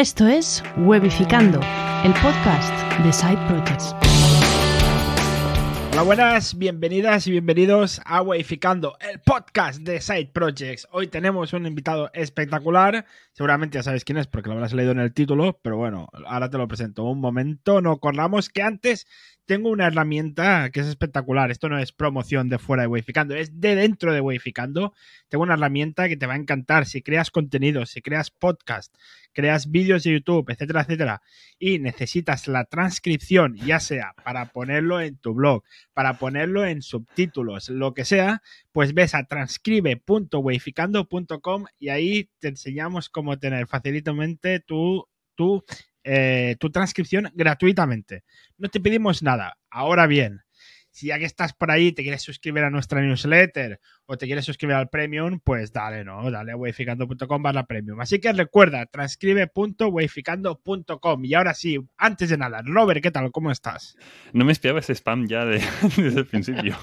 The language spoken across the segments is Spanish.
Esto es Webificando, el podcast de Side Projects. Hola, buenas, bienvenidas y bienvenidos a Webificando, el podcast de Side Projects. Hoy tenemos un invitado espectacular. Seguramente ya sabes quién es porque lo habrás leído en el título, pero bueno, ahora te lo presento. Un momento, no corramos que antes tengo una herramienta que es espectacular. Esto no es promoción de fuera de Wayficando, es de dentro de Wayficando. Tengo una herramienta que te va a encantar si creas contenido, si creas podcast, creas vídeos de YouTube, etcétera, etcétera, y necesitas la transcripción, ya sea para ponerlo en tu blog, para ponerlo en subtítulos, lo que sea, pues ves a transcribe.wayficando.com y ahí te enseñamos cómo tener facilitamente tu, tu eh, tu transcripción gratuitamente. No te pedimos nada. Ahora bien, si ya que estás por ahí te quieres suscribir a nuestra newsletter o te quieres suscribir al premium, pues dale, ¿no? Dale a wayficando.com barra premium. Así que recuerda, transcribe.wayficando.com. Y ahora sí, antes de nada, Robert, ¿qué tal? ¿Cómo estás? No me espiaba ese spam ya de, desde el principio.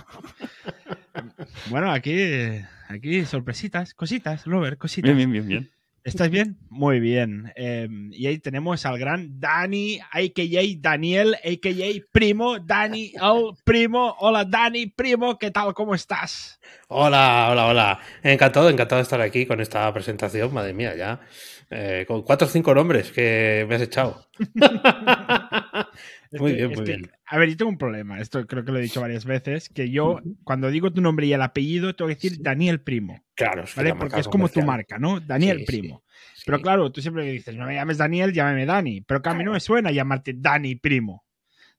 bueno, aquí, aquí sorpresitas, cositas, Robert, cositas. Bien, bien, bien, bien. ¿Estás bien? Muy bien. Eh, y ahí tenemos al gran Dani, a.k.a. Daniel, a.k.a. Primo, Dani, el primo. Hola Dani, primo, ¿qué tal? ¿Cómo estás? Hola, hola, hola. Encantado, encantado de estar aquí con esta presentación. Madre mía, ya. Eh, con cuatro o cinco nombres que me has echado. muy bien, muy bien. A ver, yo tengo un problema. Esto creo que lo he dicho varias veces. Que yo, cuando digo tu nombre y el apellido, tengo que decir Daniel Primo. Claro, ¿vale? Porque es como tu marca, ¿no? Daniel Primo. Sí, Pero claro, tú siempre dices, no me llames Daniel, llámame Dani. Pero que a mí no me suena llamarte Dani Primo.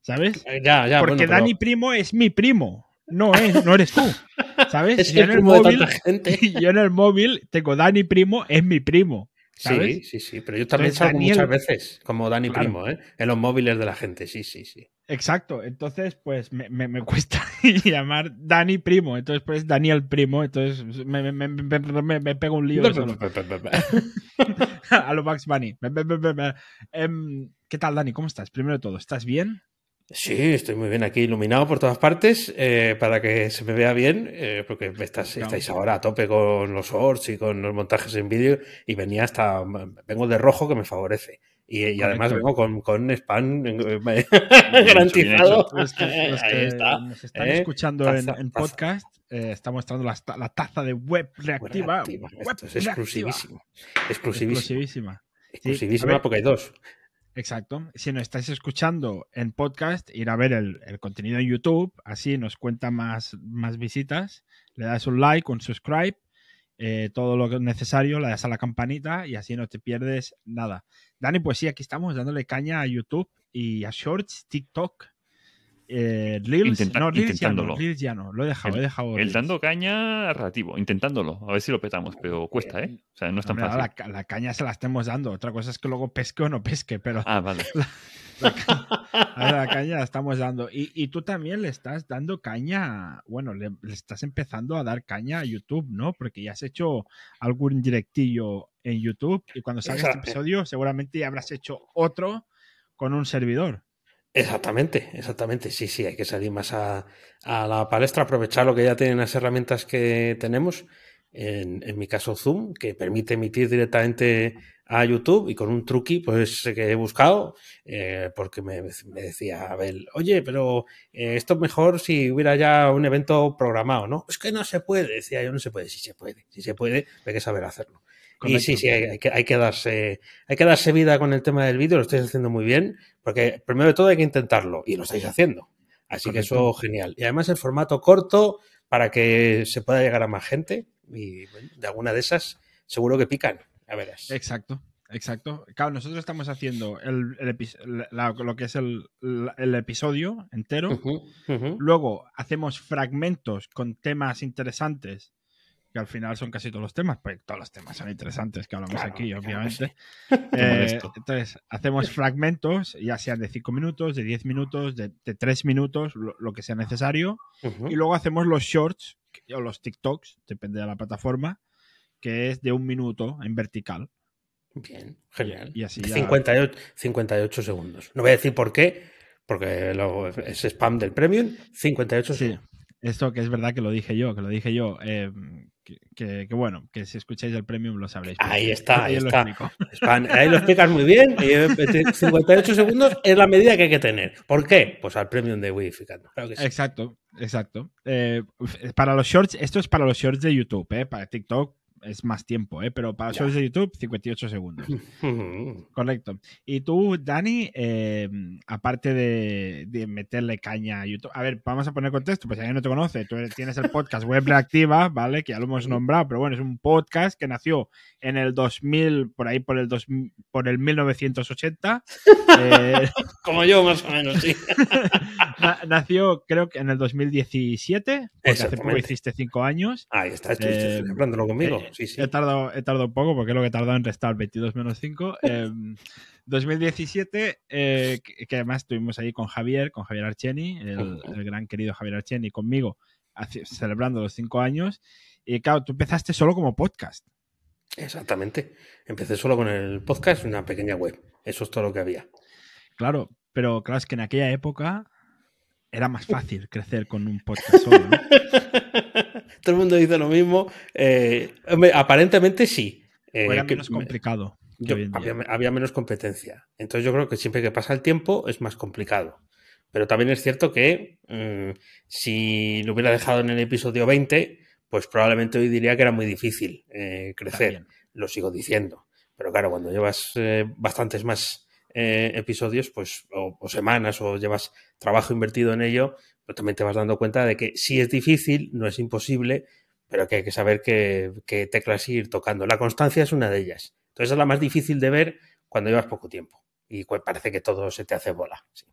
¿Sabes? Eh, ya, ya. Porque bueno, Dani Primo es mi primo. No, es, no eres tú. ¿Sabes? Es yo, en el primo de móvil, tanta gente. yo en el móvil tengo Dani Primo, es mi primo. ¿Sabes? Sí, sí, sí. Pero yo también Entonces, salgo Daniel- muchas veces como Dani Claro. Primo, ¿eh? En los móviles de la gente. Sí, sí, sí. Exacto. Entonces, pues me, me- me cuesta llamar Dani Primo. Entonces, pues Daniel Primo. Entonces, me, me, pego un lío solo. a lo Bugs Bunny. Em, ¿Qué tal, Dani? ¿Cómo estás? Primero de todo, ¿estás bien? Sí, estoy muy bien aquí, iluminado por todas partes, eh, para que se me vea bien, eh, porque estás, estáis ahora a tope con los shorts y con los montajes en vídeo, y venía hasta, vengo de rojo que me favorece. Y, y además vengo con, con spam eh, garantizado. Los que, los Ahí que está. nos están ¿eh? escuchando en, Taza, en taza. podcast, está mostrando la, ta- la taza de web reactiva. Reactiva. Web Esto es exclusivísimo. Exclusivísima. Exclusivísima a ver. porque hay dos. Exacto. Si nos estáis escuchando en podcast, ir a ver el, contenido en YouTube, así nos cuenta más, más visitas, le das un like, un subscribe, eh, todo lo necesario, le das a la campanita y así no te pierdes nada. Dani, pues sí, aquí estamos dándole caña a YouTube y a Shorts, TikTok, eh, Reels. Intenta- no, Reels ya no, intentándolo. Ya no, lo he dejado, he dejado. El dando caña relativo, intentándolo, a ver si lo petamos, pero cuesta, ¿eh? O sea, no es tan Hombre, fácil. la, la caña se la estemos dando. Otra cosa es que luego pesque o no pesque, pero Ah, vale. La, ca- a la caña la estamos dando. Y, y tú también le estás dando caña, bueno, le, le estás empezando a dar caña a YouTube, ¿no? Porque ya has hecho algún directillo en YouTube y cuando salga este episodio seguramente ya habrás hecho otro con un servidor. Exactamente, exactamente. Sí, sí, hay que salir más a, la palestra, aprovechar lo que ya tienen las herramientas que tenemos. En, en mi caso, Zoom, que permite emitir directamente a YouTube y con un truqui, pues que he buscado, eh, porque me, me decía Abel, oye, pero eh, esto es mejor si hubiera ya un evento programado, ¿no? Es que no se puede, decía yo, no se puede, sí se puede, sí se puede, hay que saber hacerlo. Y sí, sí, hay, hay que, hay, que darse, hay que darse vida con el tema del vídeo, lo estáis haciendo muy bien, porque primero de todo hay que intentarlo y lo estáis haciendo. Así que eso genial. Y además el formato corto para que se pueda llegar a más gente y bueno, de alguna de esas seguro que pican. A verás. Exacto, exacto. Claro, nosotros estamos haciendo el, el epi- la- lo que es el, episodio entero. Luego hacemos fragmentos con temas interesantes, que al final son casi todos los temas, pues todos los temas son interesantes que hablamos Claro, aquí, obviamente. Eh, entonces, hacemos fragmentos, ya sean de 5 minutos, de 10 minutos, de, 3 minutos, lo, lo que sea necesario. Y luego hacemos los shorts, o los TikToks, depende de la plataforma, que es de un minuto en vertical. Bien, genial. Y así ya- 58, 58 segundos. No voy a decir por qué, porque lo- es spam del premium. 58 Sí. segundos. Esto que es verdad que lo dije yo, que lo dije yo. eh, que, que- que bueno, que si escucháis el premium lo sabréis. Ahí está, ahí lo está. Ahí lo explicas muy bien. y, eh, 58 segundos es la medida que hay que tener. ¿Por qué? Pues al premium de Widificando. Claro que sí. Exacto, exacto. Eh, para los shorts, esto es para los shorts de YouTube, ¿eh? Para TikTok es más tiempo, ¿eh? Pero para shorts de YouTube, 58 segundos. Correcto. Y tú, Dani, eh, aparte de, de meterle caña a YouTube, a ver, vamos a poner contexto, pues si alguien no te conoce, tú tienes el podcast Web Reactiva, ¿vale? Que ya lo hemos nombrado, pero bueno, es un podcast que nació en el 2000, por ahí por el, 2000 por el 1980. Eh, Como yo, más o menos, sí. na- nació, creo que en el 2017, porque hace poco hiciste cinco años. Ahí está, estuviste Eh, conmigo. Sí, sí. He tardado, he tardado poco porque es lo que he tardado en restar 22 menos 5. Eh, 2017, eh, que, que además estuvimos ahí con Javier, con Javier Archeni, el, gran querido Javier Archeni, conmigo, hace- celebrando los 5 años. Y claro, tú empezaste solo como podcast. Exactamente. Empecé solo con el podcast y una pequeña web. Eso es todo lo que había. Claro, pero claro, es que en aquella época era más fácil crecer con un podcast solo, ¿no? todo el mundo dice lo mismo. Eh, aparentemente sí. Eh, O era que- menos complicado. que yo- día. había, había menos competencia. Entonces yo creo que siempre que pasa el tiempo es más complicado. Pero también es cierto que mm, si lo hubiera dejado en el episodio 20, pues probablemente hoy diría que era muy difícil eh, crecer. También. Lo sigo diciendo. Pero claro, cuando llevas bastantes más eh, episodios, pues, o, o semanas, o llevas trabajo invertido en ello, pues también te vas dando cuenta de que sí es difícil, no es imposible, pero que hay que saber qué, qué teclas ir tocando. La constancia es una de ellas. Entonces es la más difícil de ver cuando llevas poco tiempo. Y parece que todo se te hace bola. sí.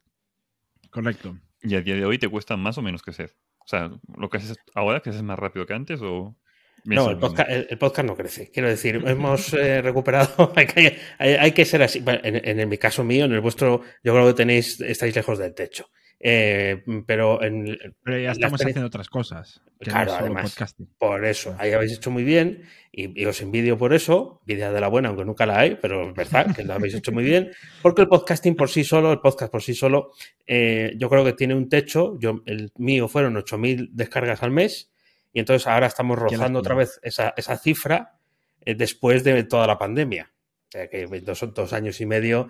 Correcto. Y a día de hoy te cuesta más o menos crecer. O sea, lo que haces ahora, que haces más rápido que antes o... No, el podcast, el, el podcast no crece. Quiero decir, hemos eh, recuperado. hay, que, hay- hay que ser así. Bueno, En, en mi caso mío, en el vuestro, yo creo que tenéis, estáis lejos del techo. Eh, pero en, Pero ya estamos haciendo otras cosas. Claro, no además. podcasting. por eso, ahí habéis hecho muy bien y, y os envidio por eso. Envidia de la buena, aunque nunca la hay, pero es verdad que lo habéis hecho muy bien. Porque el podcasting por sí solo, el podcast por sí solo, eh, yo creo que tiene un techo. Yo, el mío fueron 8.000 descargas al mes y entonces ahora estamos rozando otra vez esa, esa cifra eh, después de toda la pandemia. O sea, que dos, dos años y medio,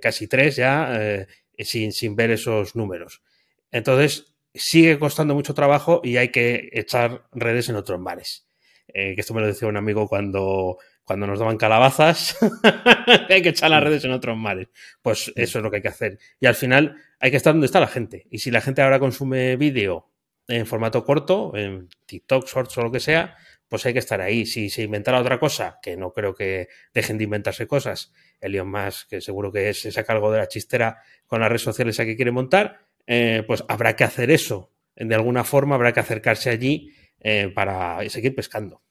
casi tres ya, sin, sin ver esos números. Entonces, sigue costando mucho trabajo y hay que echar redes en otros mares. Eh, que esto me lo decía un amigo cuando, cuando nos daban calabazas, hay que echar las redes en otros mares. Pues eso es lo que hay que hacer. Y al final hay que estar donde está la gente. Y si la gente ahora consume vídeo en formato corto, en TikTok, Shorts o lo que sea, pues hay que estar ahí. Si se inventara otra cosa, que no creo que dejen de inventarse cosas, Elon Musk, que seguro que se saca algo de la chistera con las redes sociales a que quiere montar, eh, pues habrá que hacer eso. De alguna forma habrá que acercarse allí eh, para seguir pescando.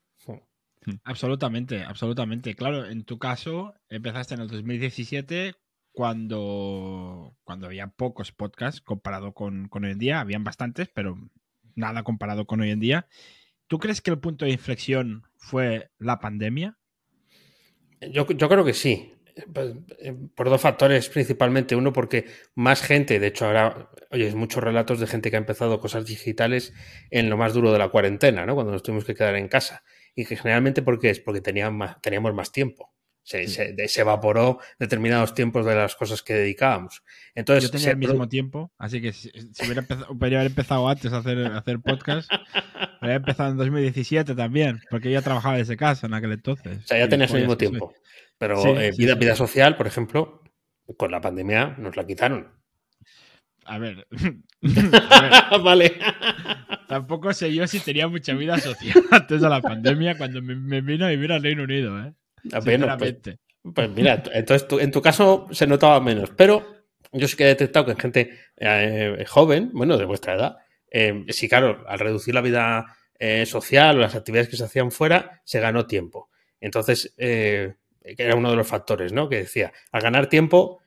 Absolutamente, absolutamente. Claro, en tu caso empezaste en el 2017 cuando, cuando había pocos podcasts comparado con, con hoy en día. Habían bastantes, pero nada comparado con hoy en día. ¿Tú crees que el punto de inflexión fue la pandemia? Yo, yo creo que sí. Pues, eh, Por dos factores principalmente. Uno, porque más gente, de hecho, ahora oyes muchos relatos de gente que ha empezado cosas digitales en lo más duro de la cuarentena, ¿no? Cuando nos tuvimos que quedar en casa. Y que generalmente, ¿por qué es? Porque tenían más, teníamos más tiempo. Se, Sí. se- se evaporó determinados tiempos de las cosas que dedicábamos. Entonces, Yo tenía el mismo tiempo, así que si, si hubiera empezado, haber empezado antes a hacer, a hacer podcast, habría empezado en 2017 también, porque yo ya trabajaba desde casa en aquel entonces. O sea, ya tenías el mismo soy. tiempo. Pero Sí, eh, vida, sí. vida social, por ejemplo, con la pandemia nos la quitaron. A ver, a ver, vale. tampoco sé yo si tenía mucha vida social antes de la pandemia cuando me, me vino a vivir al Reino Unido, ¿eh? Ah, bueno, pues, Sinceramente. pues mira, entonces tú- en tu caso se notaba menos, pero yo sí que he detectado que en gente eh, joven, bueno, de vuestra edad, eh, sí, claro, al reducir la vida eh, social o las actividades que se hacían fuera, se ganó tiempo. Entonces, que era uno de los factores, ¿no? Que decía, al ganar tiempo,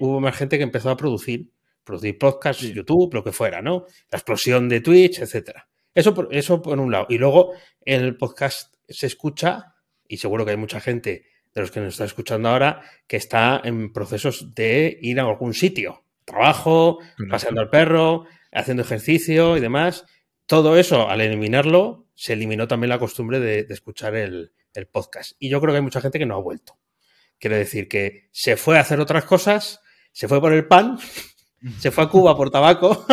hubo más gente que empezó a producir, producir podcasts, Sí. YouTube, lo que fuera, ¿no? La explosión de Twitch, etcétera. Eso por, eso por un lado. Y luego el podcast se escucha, y seguro que hay mucha gente de los que nos está escuchando ahora que está en procesos de ir a algún sitio. Trabajo, paseando al perro, haciendo ejercicio y demás. todo eso, al eliminarlo, se eliminó también la costumbre de, de escuchar el, el, podcast. Y yo creo que hay mucha gente que no ha vuelto. Quiere decir que se fue a hacer otras cosas, se fue por el pan, se fue a Cuba por tabaco,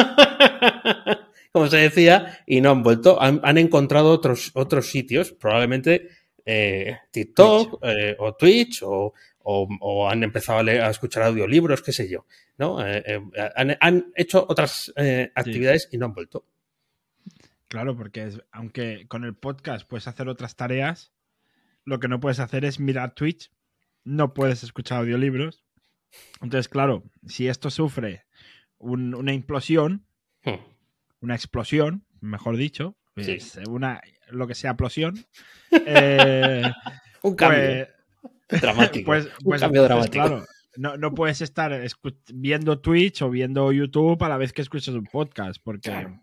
como se decía, y no han vuelto. Han, han encontrado otros, otros sitios, probablemente eh, TikTok Twitch. Eh, o Twitch o, o, o, han empezado a, leer, a, escuchar audiolibros, qué sé yo. ¿no? Eh, han, han, hecho otras actividades sí. y no han vuelto. Claro, porque es, aunque con el podcast puedes hacer otras tareas, lo que no puedes hacer es mirar Twitch, no puedes escuchar audiolibros. Entonces, claro, si esto sufre un, una implosión, hmm. una explosión, mejor dicho, sí. es una, lo que sea explosión, eh, un cambio pues, dramático. Pues, pues, un cambio dramático. Claro, no, no, puedes estar viendo Twitch o viendo YouTube a la vez que escuchas un podcast, porque... Claro.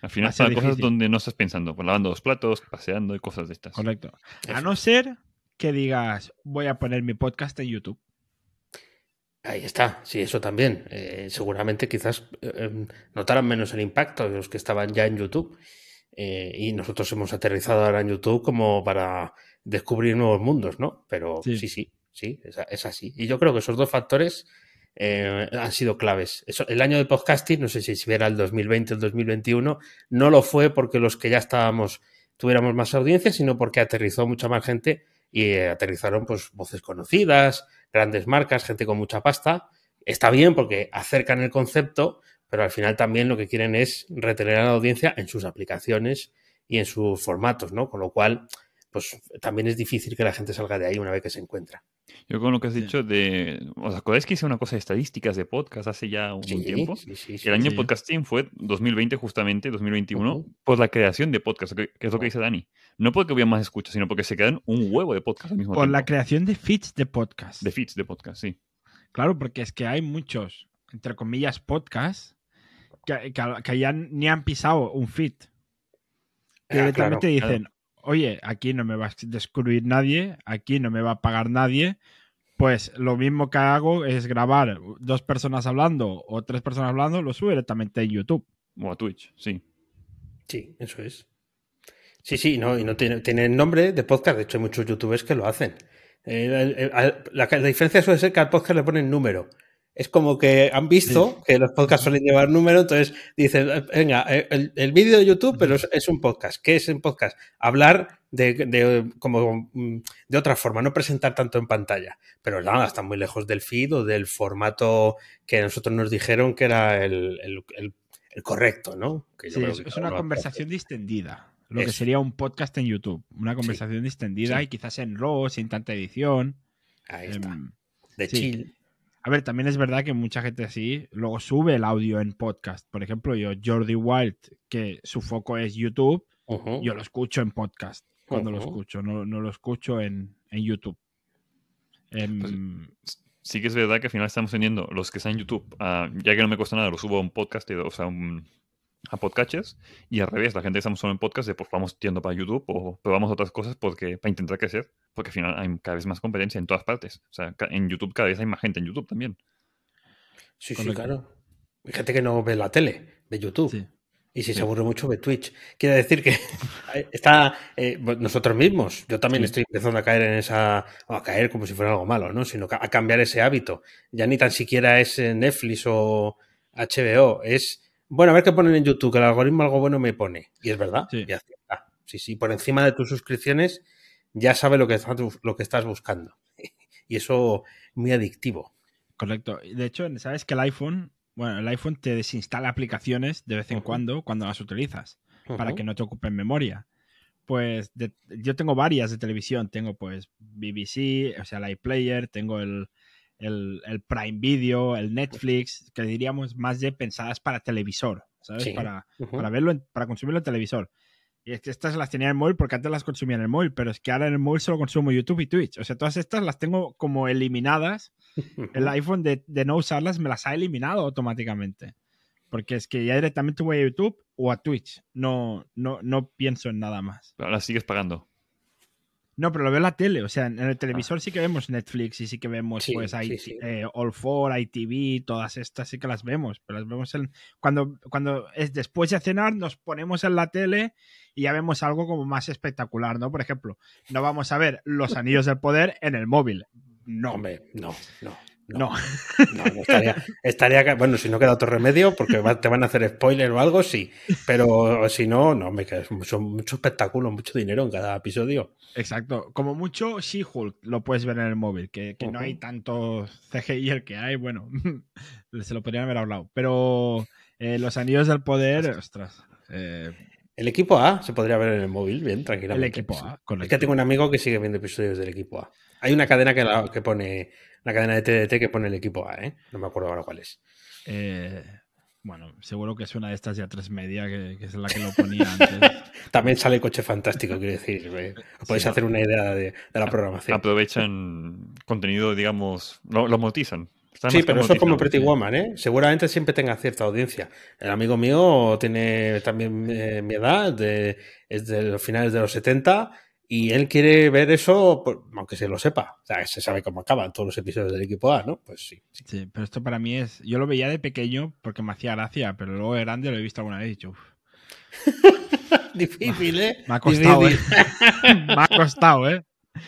Al final para cosas donde no estás pensando, pues lavando los platos, paseando y cosas de estas. Correcto. A no ser que digas, voy a poner mi podcast en YouTube. Ahí está, sí, eso también. Eh, seguramente quizás eh, notaran menos el impacto de los que estaban ya en YouTube. Eh, y nosotros hemos aterrizado ahora en YouTube como para descubrir nuevos mundos, ¿no? Pero sí, sí, sí, sí es, es, así. Y yo creo que esos dos factores eh, han sido claves. Eso, el año del podcasting, no sé si era el 2020 o el 2021, no lo fue porque los que ya estábamos tuviéramos más audiencia, sino porque aterrizó mucha más gente y eh, aterrizaron pues voces conocidas, grandes marcas, gente con mucha pasta. Está bien porque acercan el concepto, pero al final también lo que quieren es retener a la audiencia en sus aplicaciones y en sus formatos, ¿no? Con lo cual, pues también es difícil que la gente salga de ahí una vez que se encuentra. Yo con lo que has dicho de... ¿Os acordáis que hice una cosa de estadísticas de podcast hace ya un sí, tiempo? Sí, sí, el año podcasting fue 2020 justamente, 2021, uh -huh. por la creación de podcast, que, es lo que dice Dani. No porque hubiera más escuchas, sino porque se quedan un huevo de podcast al mismo por tiempo. la creación de feeds de podcast. De feeds de podcast, sí. Claro, porque es que hay muchos, entre comillas, podcasts que, ya ni han pisado un feed. Que Ah, directamente claro, dicen, oye, aquí no me va a descubrir nadie, aquí no me va a pagar nadie. Pues lo mismo que hago es grabar dos personas hablando o tres personas hablando, lo subo directamente en YouTube. O a Twitch, sí. Sí, eso es. Sí, sí, no, y no tiene, tiene nombre de podcast. De hecho, hay muchos youtubers que lo hacen. Eh, la, la, la, diferencia suele ser que al podcast le ponen número. Es como que han visto que los podcasts suelen llevar número, entonces dicen, venga, el, el vídeo de YouTube, pero es, es, un podcast. ¿Qué es un podcast? Hablar de, de, como, de otra forma, no presentar tanto en pantalla. Pero nada, está muy lejos del feed o del formato que nosotros nos dijeron que era el, el, el correcto, ¿no? Que sí, es, es una conversación distendida lo Eso. que sería un podcast en YouTube. Una conversación sí. distendida sí. y quizás en RAW, sin tanta edición. Ahí está. Um, de chill. A ver, también es verdad que mucha gente así luego sube el audio en podcast. Por ejemplo, yo, Jordi Wild, que su foco es YouTube, uh -huh. yo lo escucho en podcast cuando uh -huh. lo escucho, no, no, lo escucho en, en YouTube. Um, pues, sí que es verdad que al final estamos teniendo los que están en YouTube, uh, ya que no me cuesta nada, lo subo a un podcast, o sea, un, a podcasts y al revés, la gente que estamos solo en podcast, de, pues vamos tiendo para YouTube o probamos otras cosas porque para intentar crecer, porque al final hay cada vez más competencia en todas partes. O sea, en YouTube cada vez hay más gente en YouTube también. Sí, sí, claro. Hay gente que no ve la tele, ve YouTube. Sí. Y si sí. se aburre mucho, ve Twitch. Quiere decir que está eh, nosotros mismos. Yo también sí. estoy empezando a caer en esa. O a caer como si fuera algo malo, ¿no? Sino a cambiar ese hábito. Ya ni tan siquiera es Netflix o HBO. Es bueno, a ver qué ponen en YouTube, que el algoritmo algo bueno me pone. Y es verdad, sí. Sí, sí, por encima de tus suscripciones ya sabe lo que, estás, lo que estás buscando. Y eso muy adictivo. Correcto. De hecho, sabes que el iPhone, bueno, el iPhone te desinstala aplicaciones de vez en uh -huh. cuando cuando las utilizas uh -huh. para que no te ocupen memoria. Pues de, yo tengo varias de televisión. Tengo pues BBC, o sea, el iPlayer, tengo el, el, el, Prime Video, el Netflix, que diríamos más de pensadas para televisor, ¿sabes? Sí. Para, uh -huh. para verlo, en, para consumirlo en televisor. Y es que estas las tenía en el móvil porque antes las consumía en el móvil, pero es que ahora en el móvil solo consumo YouTube y Twitch. O sea, todas estas las tengo como eliminadas. El iPhone de, de no usarlas me las ha eliminado automáticamente. Porque es que ya directamente voy a YouTube o a Twitch. No, no, no pienso en nada más. Pero las sigues pagando. No, pero lo veo en la tele. O sea, en el televisor sí que vemos Netflix y sí que vemos, Sí, pues, sí, hay, sí. eh, All 4, ITV, todas estas sí que las vemos. Pero las vemos en. Cuando, cuando es después de cenar, nos ponemos en la tele y ya vemos algo como más espectacular, ¿no? Por ejemplo, no vamos a ver Los Anillos del Poder en el móvil. No, Hombre, no, no. No. No, no estaría, bueno, si no queda otro remedio, porque te van a hacer spoiler o algo, sí. Pero si no, no, me queda mucho, mucho espectáculo, mucho dinero en cada episodio. Exacto. Como mucho, She-Hulk lo puedes ver en el móvil, que, que no hay tanto CGI el que hay, bueno, se lo podrían haber hablado. Pero eh, Los Anillos del Poder, ostras. eh, El equipo A se podría ver en el móvil, bien, el tranquilamente. equipo A, Es correcto. que tengo un amigo que sigue viendo episodios del equipo A. Hay una cadena que, la- que pone, una cadena de TDT que pone el equipo A, ¿eh? No me acuerdo ahora cuál es. Eh, bueno, seguro que es una de estas de A3 Media, que, que es la que lo ponía antes. También sale Coche Fantástico, quiero decir. eh, Podéis Sí. hacer una idea de, de la programación. Aprovechan contenido, digamos, lo, lo. Está Sí, pero eso es como. Pretty Woman, ¿eh? Seguramente siempre tenga cierta audiencia. El amigo mío tiene también eh, mi edad, de, es de los finales de los 70, y él quiere ver eso, aunque se lo sepa. O sea, se sabe cómo acaban todos los episodios del equipo A, ¿no? Pues sí. sí. Sí, pero esto para mí es. Yo lo veía de pequeño porque me hacía gracia, pero luego de grande lo he visto alguna vez y he dicho, "Uf, Difícil, ¿eh? me ha costado, ¿eh? Me ha costado, ¿eh?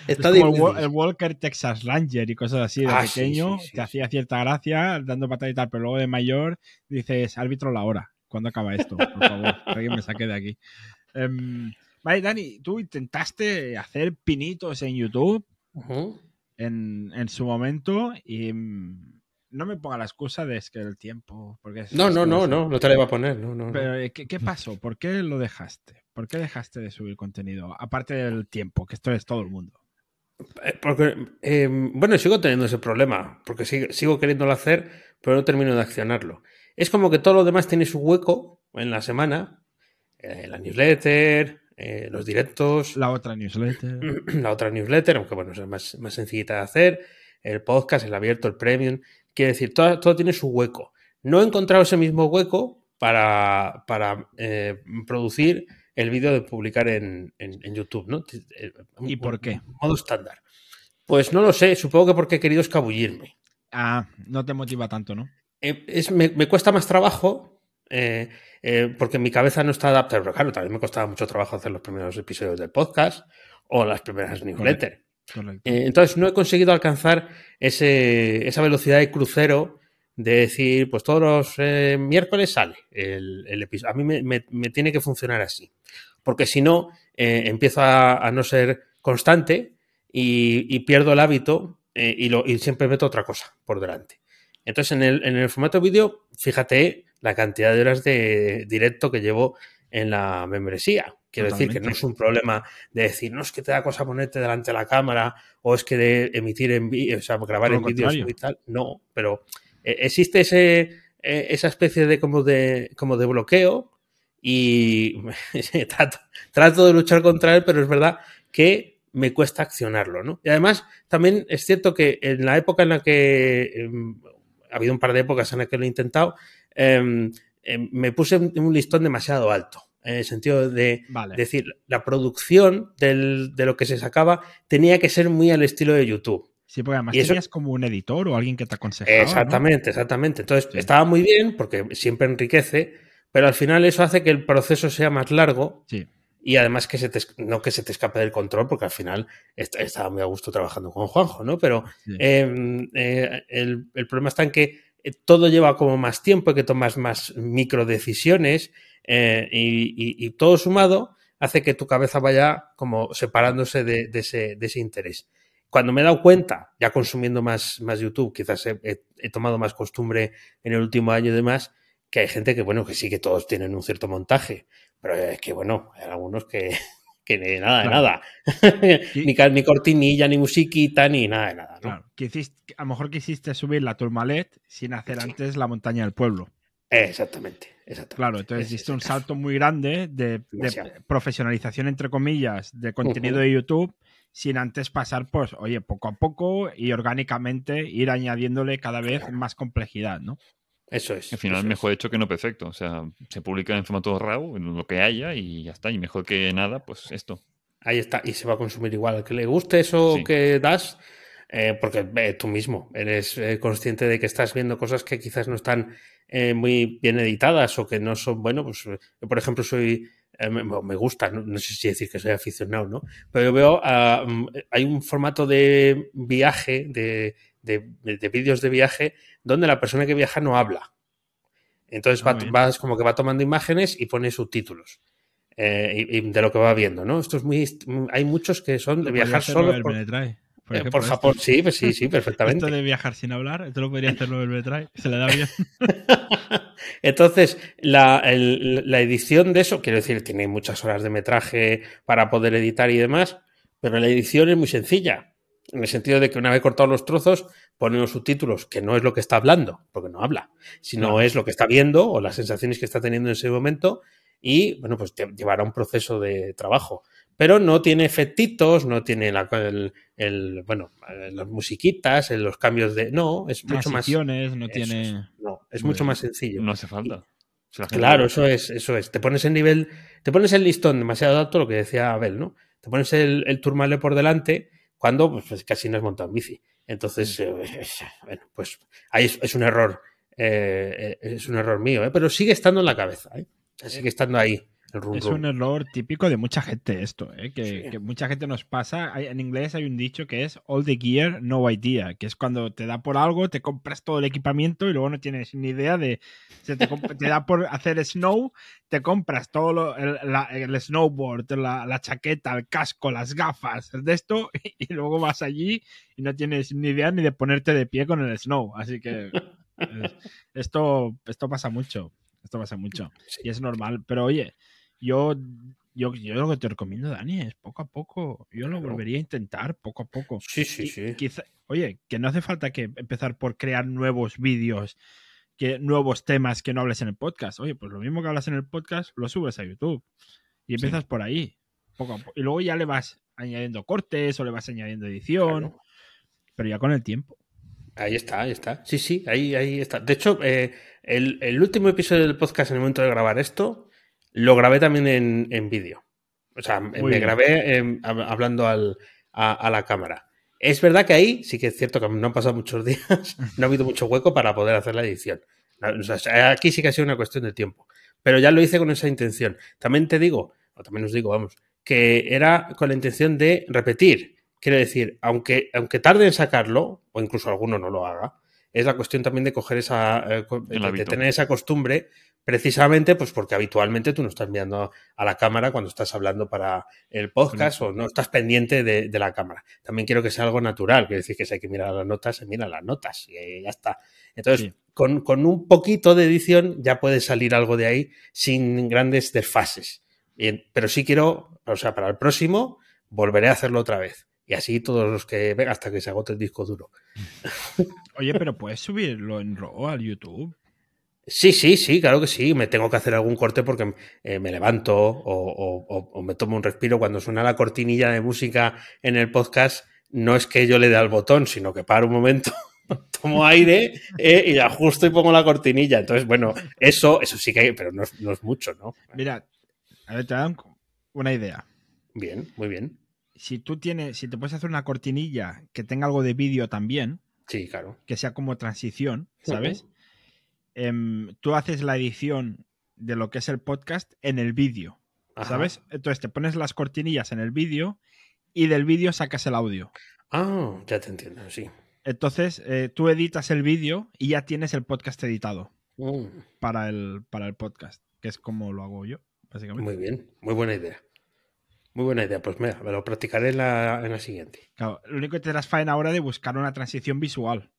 Está es como el, difícil. Wa- el Walker Texas Ranger y cosas así. De Ah, pequeño sí, sí, te hacía cierta gracia dando patada y tal, pero luego de mayor dices, árbitro la hora. ¿Cuándo acaba esto? Por favor, alguien me saque de aquí. Em, vale, Dani, tú intentaste hacer pinitos en YouTube en, en su momento y mm, no me ponga la excusa de es que el tiempo. Porque es- No, no, no, no, no te la iba a poner, no, no. Pero, eh, ¿qué, qué pasó? ¿Por qué lo dejaste? ¿Por qué dejaste de subir contenido? Aparte del tiempo, que esto es todo el mundo. Eh, Porque, eh, bueno, sigo teniendo ese problema, porque sigo, sigo queriéndolo hacer, pero no termino de accionarlo. Es como que todo lo demás tiene su hueco en la semana, eh, la newsletter, eh, los directos, La otra newsletter. la otra newsletter, aunque bueno, es más, más sencillita de hacer, el podcast, el abierto, el premium. Quiere decir, todo, todo tiene su hueco. No he encontrado ese mismo hueco para, para eh, producir el vídeo de publicar en, en- en YouTube, ¿no? Eh, ¿Y por qué? Modo estándar. Pues no lo sé, supongo que porque he querido escabullirme. Ah, no te motiva tanto, ¿no? Eh, es- me, me cuesta más trabajo eh, eh, porque mi cabeza no está adaptada. Pero claro, también me costaba mucho trabajo hacer los primeros episodios del podcast o las primeras newsletters. Eh, entonces no he conseguido alcanzar ese, esa velocidad de crucero de decir, pues todos los miércoles sale el, el episodio. A mí me, me- me tiene que funcionar así. Porque si no, empiezo a, a no ser constante y, y pierdo el hábito y, lo, y siempre meto otra cosa por delante. Entonces, en el, en el formato vídeo, fíjate la cantidad de horas de directo que llevo en la membresía. Quiero decir que no es un problema de decir, no es que te da cosa ponerte delante de la cámara o es que de emitir en vídeo, o sea, grabar en contrario. y tal. No, pero eh, existe ese, eh, esa especie de como de, como de bloqueo y trato, trato de luchar contra él, pero es verdad que me cuesta accionarlo, ¿no? Y además, también es cierto que en la época en la que em, ha habido un par de épocas en las que lo he intentado, em, em, me puse un un listón demasiado alto. En el sentido de Vale. decir, la producción del- de lo que se sacaba tenía que ser muy al estilo de YouTube. Sí, porque además y eso- tenías como un editor o alguien que te aconsejaba. ¿no? Exactamente, exactamente. Entonces, Sí. estaba muy bien porque siempre enriquece, pero al final eso hace que el proceso sea más largo Sí. y además que se te, no que se te escape del control, porque al final est- estaba muy a gusto trabajando con Juanjo, ¿no? Pero Sí. eh, eh, el, el problema está en que todo lleva como más tiempo que tomas más micro decisiones eh, y, y- y todo sumado hace que tu cabeza vaya como separándose de, de ese, de ese interés. Cuando me he dado cuenta, ya consumiendo más, más YouTube, quizás he, he- he tomado más costumbre en el último año y demás, que hay gente que, bueno, que sí que todos tienen un cierto montaje, pero es que, bueno, hay algunos que, que nada de Claro. nada. Ni, ni cortinilla, ni musiquita, ni nada de nada. ¿no? Claro. Que hiciste- a lo mejor quisiste subir la Turmalet sin hacer Sí. antes la montaña del pueblo. Exactamente, exactamente. Claro, entonces es hiciste un caso. salto muy grande de, profesionalización, entre comillas, de contenido de YouTube, sin antes pasar, pues, oye, poco a poco y orgánicamente ir añadiéndole cada vez más complejidad, ¿no? Eso es. Al final, eso es. mejor hecho que no perfecto. O sea, se publica en formato RAW, en lo que haya, y ya está. Y mejor que nada, pues esto. Ahí está. Y se va a consumir igual. Al que le guste eso Sí. que das, eh, porque eh, tú mismo eres eh, consciente de que estás viendo cosas que quizás no están muy bien editadas o que no son, bueno, pues yo, por ejemplo, soy. me, me gusta, no, no sé si decir que soy aficionado, ¿no? Pero yo veo, ah, mm, hay un formato de viaje, de, de, de vídeos de viaje, donde la persona que viaja no habla. Entonces Ah, va- bien. vas como que va tomando imágenes y pone subtítulos. eh, y, y de lo que va viendo, ¿no? Esto es muy. Hay muchos que son de viajar solo por, Benetrae, por eh, ejemplo, por esto. Japón. Sí, pues sí, sí, Esto perfectamente. de viajar sin hablar, esto lo podría hacer Nobel Benetrae. Se le da bien. Entonces, la, el- la edición de eso, quiero decir, tiene muchas horas de metraje para poder editar y demás, pero la edición es muy sencilla. En el sentido de que una vez cortados los trozos, pone los subtítulos, que no es lo que está hablando, porque no habla, sino es lo que está viendo o las sensaciones que está teniendo en ese momento, y bueno, pues lle- llevará un proceso de trabajo. Pero no tiene efectitos, no tiene la, el, el- bueno, eh, las musiquitas, eh, los cambios de. No, es mucho más. No tiene. es. No, es Muy mucho más sencillo. No hace falta. Si Claro, eso es, eso es. Te pones el nivel, te pones el listón demasiado alto, lo que decía Abel, ¿no? Te pones el, el por delante cuando pues, pues, casi no has montado en bici. Entonces, eh, bueno, pues ahí es, es un error, eh, eh, es un error mío, ¿eh? pero sigue estando en la cabeza, Sigue estando ahí rum Es rum. un error típico de mucha gente esto, ¿eh? que, Sí. que mucha gente nos pasa. Hay- en inglés hay un dicho que es all the gear, no idea, que es cuando te da por algo, te compras todo el equipamiento y luego no tienes ni idea de... Se te, da por hacer snow, te compras todo lo- el, la- el snowboard, la, la chaqueta, el casco, las gafas, de esto, y luego vas allí y no tienes ni idea ni de ponerte de pie con el snow. Así que esto, esto pasa mucho. Esto pasa mucho. Sí. Y es normal. Pero oye, yo, yo, yo lo que te recomiendo, Dani, es poco a poco. Yo lo Claro. volvería a intentar poco a poco. Sí, sí, Y sí. quizá- oye, que no hace falta que empezar por crear nuevos vídeos, que nuevos temas que no hables en el podcast. Oye, pues lo mismo que hablas en el podcast, lo subes a YouTube. Y empiezas por ahí. Poco a poco. Y luego ya le vas añadiendo cortes o le vas añadiendo edición. Claro. Pero ya con el tiempo. Ahí está, ahí está. Sí, sí, ahí, ahí está. De hecho, eh, el, el último episodio del podcast en el momento de grabar esto, lo grabé también en, en vídeo. O sea, me bien. grabé eh, hab- hablando al- a, a la cámara. Es verdad que ahí sí que es cierto que no han pasado muchos días, no ha habido mucho hueco para poder hacer la edición. No, o sea, aquí sí que ha sido una cuestión de tiempo. Pero ya lo hice con esa intención. También te digo, o también os digo, vamos, que era con la intención de repetir. Quiero decir, aunque, aunque tarde en sacarlo, o incluso alguno no lo haga, es la cuestión también de coger esa, eh, de, tener esa costumbre, precisamente pues porque habitualmente tú no estás mirando a la cámara cuando estás hablando para el podcast o no estás pendiente de, de la cámara. También quiero que sea algo natural, quiero decir que si hay que mirar las notas, se miran las notas y eh, ya está. Entonces, Sí. con, con un poquito de edición ya puede salir algo de ahí sin grandes desfases. Bien, pero sí quiero, o sea, para el próximo volveré a hacerlo otra vez. Y así todos los que vengan hasta que se agote el disco duro. Oye, pero puedes subirlo en RAW al YouTube. Sí, sí, sí, claro que sí. Me tengo que hacer algún corte porque eh, me levanto o, o- o- o me tomo un respiro. Cuando suena la cortinilla de música en el podcast, no es que yo le dé al botón, sino que paro un momento, tomo aire eh, y ajusto y pongo la cortinilla. Entonces, bueno, eso, eso sí que hay, pero no es, no es mucho, ¿no? Mira, a ver, te dan una idea. Bien, muy bien. Si tú tienes, si te puedes hacer una cortinilla que tenga algo de vídeo también, Sí, claro. que sea como transición, ¿sabes? Em, tú haces la edición de lo que es el podcast en el vídeo. ¿sabes? Entonces te pones las cortinillas en el vídeo y del vídeo sacas el audio. Ah, ya te entiendo, sí. Entonces eh, tú editas el vídeo y ya tienes el podcast editado Mm, para el, para el podcast, que es como lo hago yo, básicamente. muy bien, muy buena idea. Muy buena idea. Pues mira, me lo practicaré en la, en la siguiente. Claro, lo único que te das faena ahora de buscar una transición visual.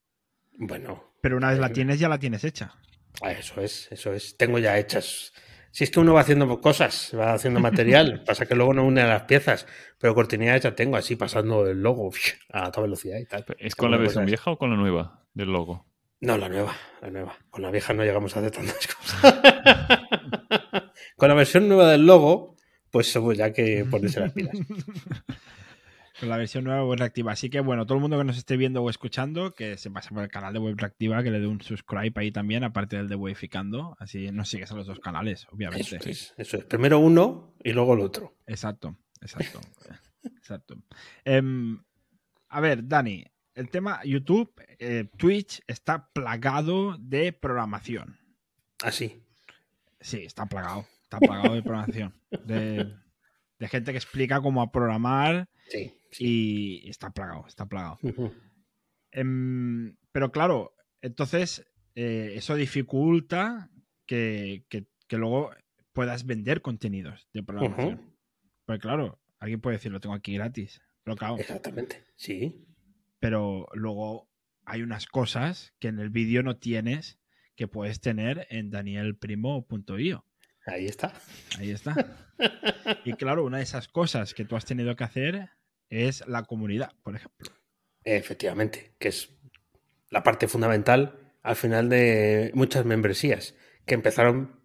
Bueno, Pero una vez la Eh, tienes, ya la tienes hecha. Ah, Eso es, eso es. Tengo ya hechas. Si es que uno va haciendo cosas, va haciendo material, pasa que luego no une a las piezas, pero cortinillas ya tengo así pasando el logo a toda velocidad y tal. ¿Es con la versión cosas. vieja o con la nueva del logo? No, la nueva, la nueva. Con la vieja no llegamos a hacer tantas cosas. Con la versión nueva del logo, pues somos ya que ponerse las pilas. Con la versión nueva de Web Reactiva. Así que bueno, todo el mundo que nos esté viendo o escuchando, que se pase por el canal de Web Reactiva, que le dé un subscribe ahí también, aparte del de Wayficando. Así nos sigues a los dos canales, obviamente. Eso es, eso es. Primero uno y luego el otro. Exacto. Exacto. Exacto. Em, a ver, Dani, el tema YouTube, eh, Twitch está plagado de programación. ¿Ah, sí? Sí, está plagado. Está plagado de programación. De, de gente que explica cómo a programar Sí. y está plagado, está plagado. Em, pero claro, entonces eh, eso dificulta que, que- que luego puedas vender contenidos de programación. Pues claro, alguien puede decir, lo tengo aquí gratis. Pero claro, Exactamente. Sí. pero luego hay unas cosas que en el vídeo no tienes que puedes tener en danielprimo.io. Ahí está. Ahí está. Y claro, una de esas cosas que tú has tenido que hacer es la comunidad, por ejemplo. Efectivamente, que es la parte fundamental al final de muchas membresías que empezaron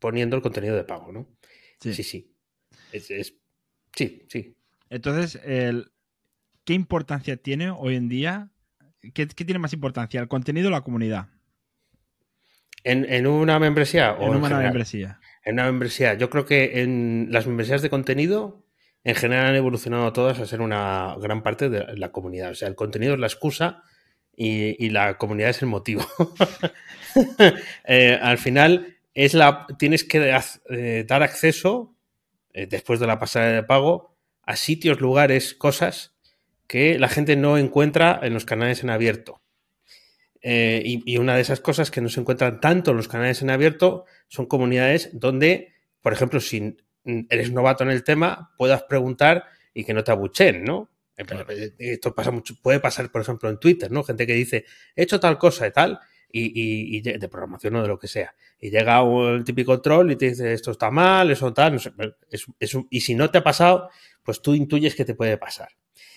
poniendo el contenido de pago, ¿no? Sí, sí. Es, es- sí, sí. Entonces, el- ¿qué importancia tiene hoy en día? ¿Qué, qué tiene más importancia, el contenido o la comunidad? En, en una membresía o en en una general? membresía. En una membresía. Yo creo que en las membresías de contenido, en general han evolucionado todas a ser una gran parte de la comunidad. O sea, el contenido es la excusa y, la comunidad es el motivo. Eh, al final, es la, tienes que eh, dar acceso, eh, después de la pasada de pago, a sitios, lugares, cosas que la gente no encuentra en los canales en abierto. Y, y una de esas cosas que no se encuentran tanto en los canales en abierto son comunidades donde, por ejemplo, si eres novato en el tema, puedas preguntar y que no te abucheen, ¿no? Eh, Claro. Esto pasa mucho, puede pasar, por ejemplo, en Twitter, ¿no? Gente que dice, he hecho tal cosa y tal, y, y- y de programación o de lo que sea. Y llega un- el típico troll y te dice, esto está mal, eso tal, no sé, es- es un- y si no te ha pasado, pues tú intuyes que te puede pasar.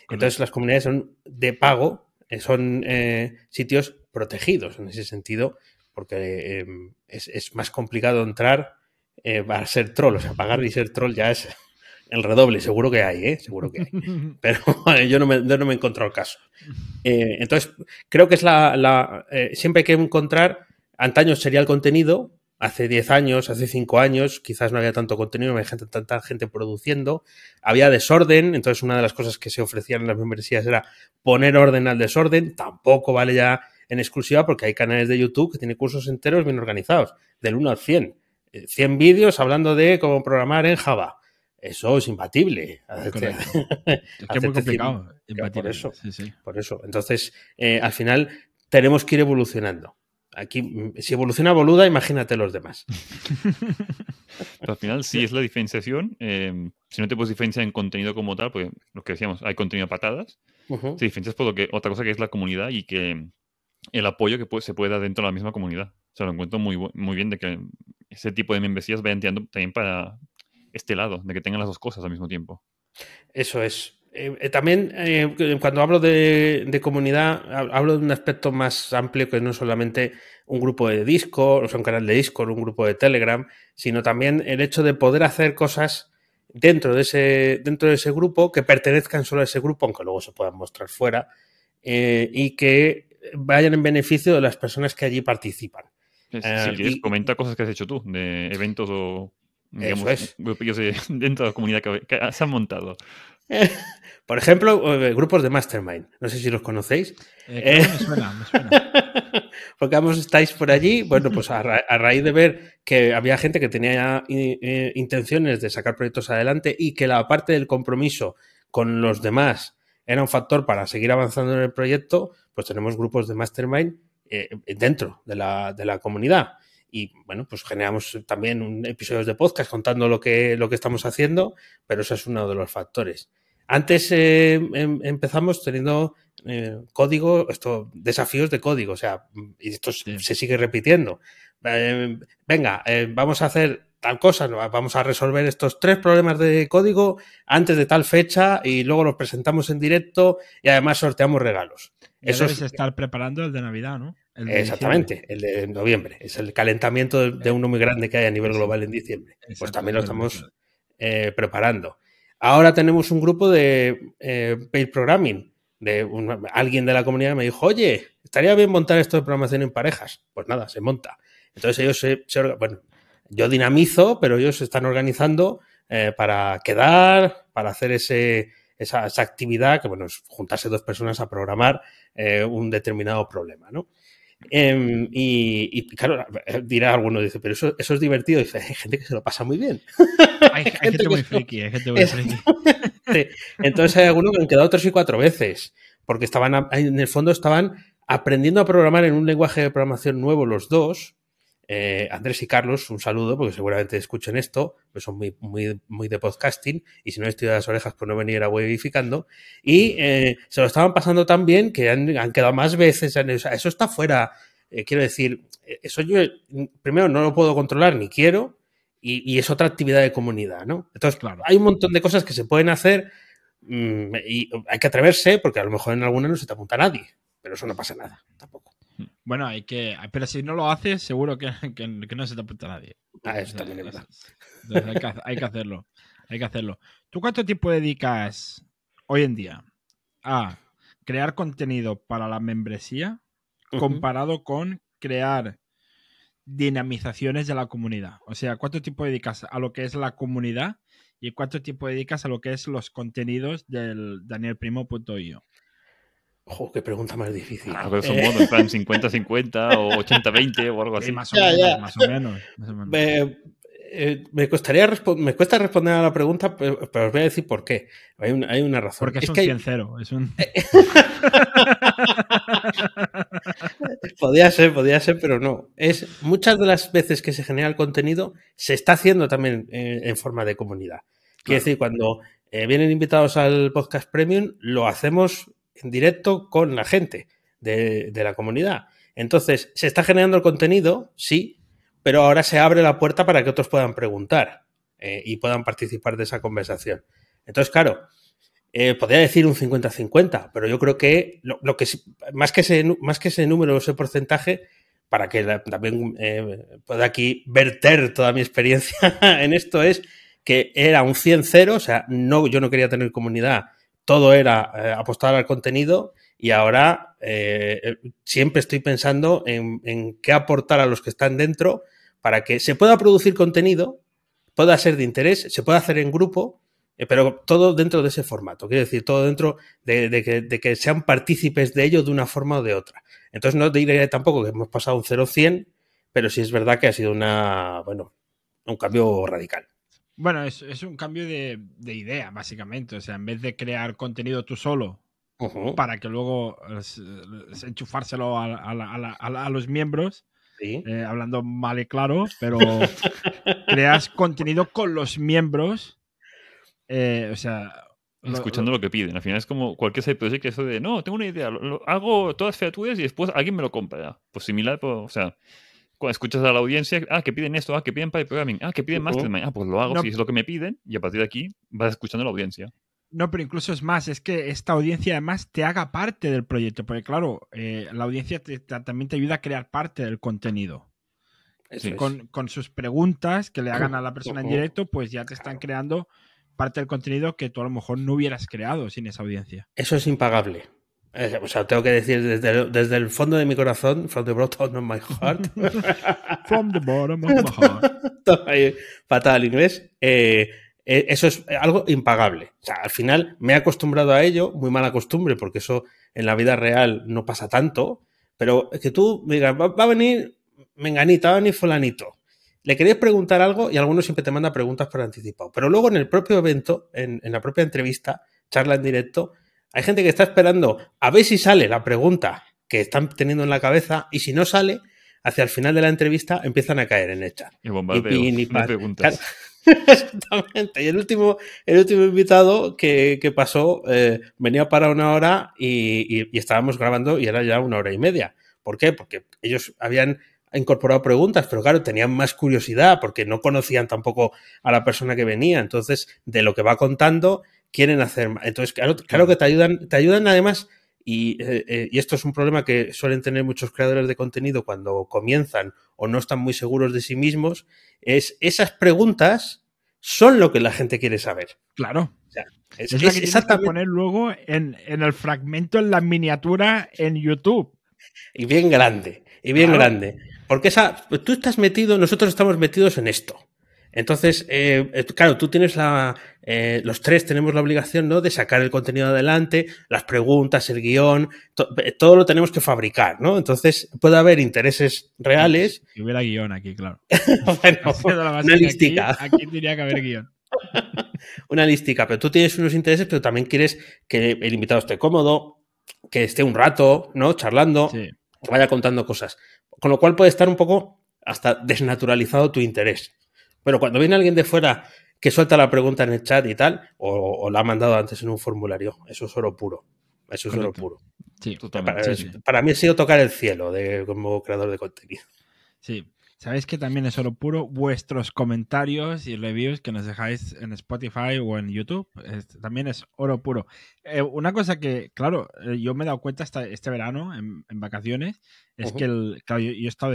Entonces las comunidades son de pago, eh, son eh, sitios protegidos en ese sentido, porque eh, es, es más complicado entrar eh, para ser troll. O sea, pagar y ser troll ya es el redoble, seguro que hay, ¿eh? Seguro que hay. Pero yo no me, yo no me he encontrado el caso. Eh, entonces, creo que es la... la, eh, siempre hay que encontrar, antaño sería el contenido, hace 10 años, hace 5 años, quizás no había tanto contenido, no había gente, tanta gente produciendo, había desorden, entonces una de las cosas que se ofrecían en las membresías era poner orden al desorden, tampoco vale ya en exclusiva porque hay canales de YouTube que tienen cursos enteros bien organizados, del 1 al 100. Eh, 100 vídeos hablando de cómo programar en Java. Eso es imbatible. Correcto. Es que es muy complicado. por eso. Sí, sí. Por eso. Entonces, eh, al final, tenemos que ir evolucionando. Aquí, mm, si evoluciona Boluda, imagínate los demás. Pero al final sí es la diferenciación. eh, si no te puedes diferenciar en contenido como tal, porque lo que decíamos, hay contenido a patadas, Ujú. te diferencias por lo que, otra cosa que es la comunidad y que el apoyo que puede- se puede dar dentro de la misma comunidad. O sea, lo encuentro muy, muy bien de que ese tipo de membresías vayan tirando también para este lado, de que tengan las dos cosas al mismo tiempo. Eso es. Eh, eh, también, eh, cuando hablo de, comunidad, hab- hablo de un aspecto más amplio que no solamente un grupo de Discord, o sea, un canal de Discord, un grupo de Telegram, sino también el hecho de poder hacer cosas dentro de ese, dentro de ese grupo que pertenezcan solo a ese grupo, aunque luego se puedan mostrar fuera, y que vayan en beneficio de las personas que allí participan. Si Eh, si quieres, y- comenta cosas que has hecho tú, de eventos o digamos, es. grupillos de- dentro de la comunidad que, que se han montado. Por ejemplo, eh, grupos de Mastermind. No sé si los conocéis. Eh, Eh. me suena, me suena. Porque ambos estáis por allí. Bueno, pues a, ra- a raíz de ver que había gente que tenía eh, intenciones de sacar proyectos adelante y que la parte del compromiso con los demás era un factor para seguir avanzando en el proyecto, pues tenemos grupos de mastermind eh, dentro de la, de la comunidad. Y bueno, pues generamos también un, episodios de podcast contando lo que, lo que estamos haciendo, pero eso es uno de los factores. Antes eh, em- empezamos teniendo eh, código, esto, desafíos de código, o sea, y esto Sí. se sigue repitiendo. Eh, venga, eh, vamos a hacer tal cosa, ¿no? vamos a resolver estos tres problemas de código antes de tal fecha y luego los presentamos en directo y además sorteamos regalos. Ya Eso debes es- estar preparando el de Navidad, ¿no? El Exactamente, el de noviembre. Es el calentamiento de, de uno muy grande que hay a nivel global en diciembre. Pues también lo estamos eh, preparando. Ahora tenemos un grupo de eh, paid programming. De alguien de la comunidad me dijo, oye, estaría bien montar esto de programación en parejas. Pues nada, se monta. Entonces ellos se, bueno, yo dinamizo, pero ellos se están organizando eh, para quedar, para hacer ese, esa, actividad, que bueno, es juntarse dos personas a programar eh, un determinado problema, ¿no? Em, y, claro, dirá alguno, dice, pero eso, eso es divertido. Dice, hay gente que se lo pasa muy bien. Hay, gente, muy friki, hay gente muy friki. Entonces hay algunos que han quedado tres y cuatro veces, porque estaban, en el fondo estaban aprendiendo a programar en un lenguaje de programación nuevo los dos, eh, Andrés y Carlos, un saludo, porque seguramente escuchen esto, pues son muy, muy, muy de podcasting, y si no estoy de las orejas, pues no venir a webificando. Y eh, se lo estaban pasando tan bien que han, quedado más veces. eso está fuera. Eh, quiero decir, eso yo primero no lo puedo controlar ni quiero, y, es otra actividad de comunidad, ¿no? Entonces, claro, hay un montón de cosas que se pueden hacer mm, y hay que atreverse, porque a lo mejor en alguna no se te apunta nadie, pero eso no pasa nada, tampoco. Bueno, hay que. Pero si no lo haces, seguro que, no se te apunta nadie. Ah, eso también es verdad. hay, que, hacerlo. Hay que hacerlo. ¿Tú cuánto tiempo dedicas hoy en día a crear contenido para la membresía comparado con crear dinamizaciones de la comunidad? O sea, ¿cuánto tiempo dedicas a lo que es la comunidad y cuánto tiempo dedicas a lo que es los contenidos del danielprimo.io? Ojo, qué pregunta más difícil. Ah, pero son modos, en plan 50-50 o 80-20 o algo así. más, o menos, más, o menos, Me, eh, me, costaría me cuesta responder a la pregunta, pero, os voy a decir por qué. Hay, hay una razón. Porque es, un 100-0. Es un... podía ser, podía ser, pero no. Es muchas de las veces que se genera el contenido se está haciendo también eh, en forma de comunidad. Quiere decir, cuando eh, vienen invitados al podcast premium, lo hacemos en directo con la gente de, la comunidad. Entonces, se está generando el contenido, sí, pero ahora se abre la puerta para que otros puedan preguntar eh, y puedan participar de esa conversación. Entonces, claro, eh, podría decir un 50-50, pero yo creo que lo, que más que ese, más que ese número, ese porcentaje, para que también eh, pueda aquí verter toda mi experiencia en esto, es que era un 100-0, o sea, no, yo no quería tener comunidad todo era eh, apostar al contenido y ahora eh, siempre estoy pensando en, qué aportar a los que están dentro para que se pueda producir contenido, pueda ser de interés, se pueda hacer en grupo, eh, pero todo dentro de ese formato. Quiero decir, todo dentro de, que, sean partícipes de ello de una forma o de otra. Entonces no diré tampoco que hemos pasado un 0-100, pero sí es verdad que ha sido una, bueno, un cambio radical. Bueno, es, un cambio de, idea, básicamente. O sea, en vez de crear contenido tú solo para que luego enchufárselo a, los miembros, eh, hablando mal y claro, pero creas contenido con los miembros. Eh, o sea. Escuchando lo, que piden. Al final es como cualquier side project que eso de no, tengo una idea, hago todas featuras y después alguien me lo compra. Pues similar, pues, o sea, cuando escuchas a la audiencia, ah, que piden esto, ah, que piden pipe programming, ah, que piden mastermind, ah, pues lo hago si es lo que me piden y a partir de aquí vas escuchando a la audiencia. No, pero incluso es más, es que esta audiencia además te haga parte del proyecto, porque claro, eh, la audiencia también te ayuda a crear parte del contenido. con, con, sus preguntas que le hagan a la persona en directo, pues ya te están creando parte del contenido que tú a lo mejor no hubieras creado sin esa audiencia. Eso es impagable. Eh, o sea, tengo que decir desde el, fondo de mi corazón, from the bottom of my heart. from the bottom of my heart. fatal inglés. Eh, eh, eso es algo impagable. O sea, al final me he acostumbrado a ello, muy mala costumbre, porque eso en la vida real no pasa tanto. Pero es que tú me digas, va, a venir Menganita, va a venir Fulanito. Le querías preguntar algo y algunos siempre te manda preguntas por anticipado. Pero luego en el propio evento, en la propia entrevista, charla en directo, hay gente que está esperando a ver si sale la pregunta que están teniendo en la cabeza y si no sale, hacia el final de la entrevista empiezan a caer en hecha. Y y, preguntas. Exactamente. Y el último, el último invitado que, pasó eh, venía para una hora y, y, estábamos grabando y era ya una hora y media. ¿Por qué? Porque ellos habían incorporado preguntas, pero claro, tenían más curiosidad porque no conocían tampoco a la persona que venía. Entonces, de lo que va contando, quieren hacer más. Entonces, claro, claro que te ayudan, te ayudan además, y, eh, eh, y, esto es un problema que suelen tener muchos creadores de contenido cuando comienzan o no están muy seguros de sí mismos, es esas preguntas son lo que la gente quiere saber. Claro. es, es, que exactamente... poner luego en, el fragmento, en la miniatura en YouTube. Y bien grande, y bien grande. Porque esa, tú estás metido, nosotros estamos metidos en esto. Entonces, eh, eh, claro, tú tienes la. Eh, los tres tenemos la obligación, ¿no? De sacar el contenido adelante, las preguntas, el guion, todo lo tenemos que fabricar, ¿no? Entonces, puede haber intereses reales. Si hubiera guion aquí, claro. bueno, una listica. Aquí, aquí tendría que haber guion. una listica, pero tú tienes unos intereses, pero también quieres que el invitado esté cómodo, que esté un rato, ¿no? Charlando, que vaya contando cosas. Con lo cual puede estar un poco hasta desnaturalizado tu interés. Pero cuando viene alguien de fuera que suelta la pregunta en el chat y tal, o, la ha mandado antes en un formulario, eso es oro puro. Eso es oro puro. Sí, para, para, mí ha sido tocar el cielo de, como creador de contenido. Sí, Sabéis que también es oro puro vuestros comentarios y reviews que nos dejáis en Spotify o en YouTube. también es oro puro. Eh, una cosa que, claro, eh, yo me he dado cuenta este verano en, vacaciones es que el, claro, yo, he estado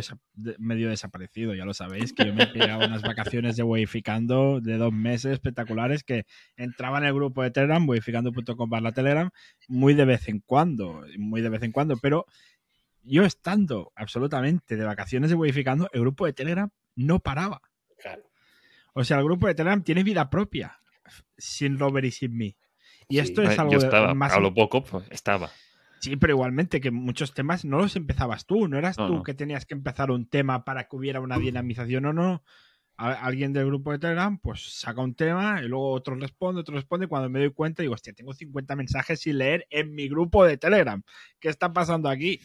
medio desaparecido, ya lo sabéis, que yo me he pegado unas vacaciones de Weificando de dos meses espectaculares que entraba en el grupo de Telegram, weificando.com barra Telegram, muy de vez en cuando, muy de vez en cuando, pero yo estando absolutamente de vacaciones de Wificando, el grupo de Telegram no paraba. O sea, el grupo de Telegram tiene vida propia, sin Robert y sin mí. Y esto es algo yo estaba, más... A lo poco pues, estaba. Sí, pero igualmente que muchos temas no los empezabas tú, no eras tú que tenías que empezar un tema para que hubiera una dinamización o no. alguien del grupo de Telegram pues saca un tema y luego otro responde, otro responde. Cuando me doy cuenta digo, hostia, tengo 50 mensajes sin leer en mi grupo de Telegram. ¿Qué está pasando aquí?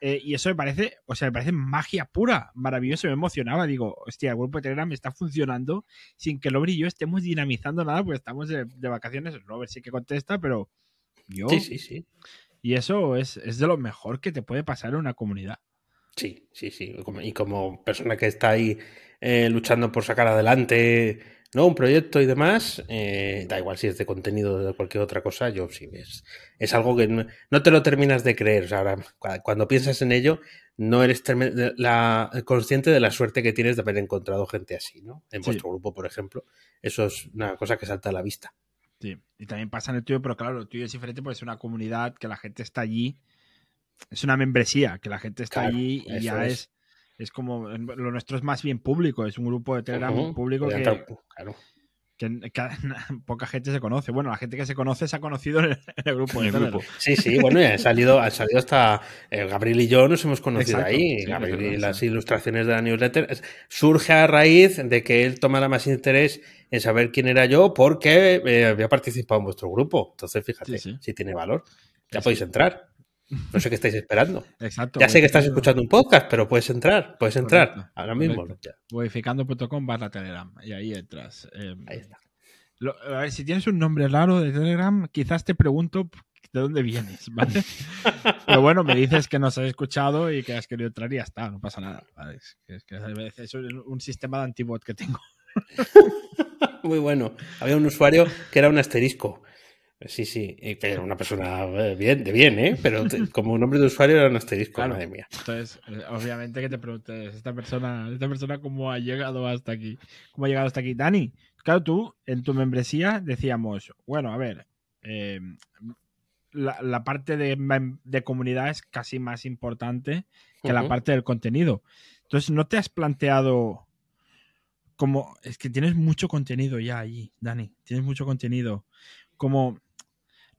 Eh, y eso me parece, o sea, me parece magia pura, maravilloso, me emocionaba. Digo, hostia, el grupo de Telegram está funcionando sin que Robert y yo estemos dinamizando nada, porque estamos de, vacaciones. Robert sí que contesta, pero yo. Sí, sí, sí. Y eso es, de lo mejor que te puede pasar en una comunidad. Sí, sí, sí. Y como persona que está ahí eh, luchando por sacar adelante ¿no? Un proyecto y demás, eh, da igual si es de contenido o de cualquier otra cosa, yo sí, es, es algo que no, te lo terminas de creer. O sea, cuando piensas en ello, no eres la, consciente de la suerte que tienes de haber encontrado gente así, ¿no? En vuestro grupo, por ejemplo. Eso es una cosa que salta a la vista. Sí, y también pasa en el tuyo, pero claro, el tuyo es diferente porque es una comunidad que la gente está allí. Es una membresía, que la gente está allí y ya es es como lo nuestro es más bien público, es un grupo de Telegram público que, claro. que, poca gente se conoce. Bueno, la gente que se conoce se ha conocido en el, grupo de Telegram. Sí, sí, bueno, han salido, han salido hasta eh, Gabriel y yo nos hemos conocido ahí. Gabriel y las ilustraciones de la newsletter surge a raíz de que él tomara más interés en saber quién era yo porque eh, había participado en vuestro grupo. Entonces, fíjate, si tiene valor. Ya podéis entrar. No sé qué estáis esperando. Exacto. Ya sé que estás escuchando un podcast, pero puedes entrar, puedes entrar ahora mismo. Modificando.com barra Telegram y ahí entras. Em, ahí está. a ver, si tienes un nombre raro de Telegram, quizás te pregunto de dónde vienes, ¿vale? pero bueno, me dices que nos has escuchado y que has querido entrar y ya está, no pasa nada. Es, que, es un sistema de antibot que tengo. Muy bueno. Había un usuario que era un asterisco. Sí, sí, pero una persona eh, bien, de bien, ¿eh? Pero como nombre de usuario era un asterisco, claro. madre mía. Entonces, eh, obviamente que te preguntes, esta persona, esta persona cómo ha llegado hasta aquí, cómo ha llegado hasta aquí. Dani, claro, tú en tu membresía decíamos, bueno, a ver, em, la, parte de, comunidad es casi más importante que la parte del contenido. Entonces, ¿no te has planteado como, es que tienes mucho contenido ya allí, Dani, tienes mucho contenido, como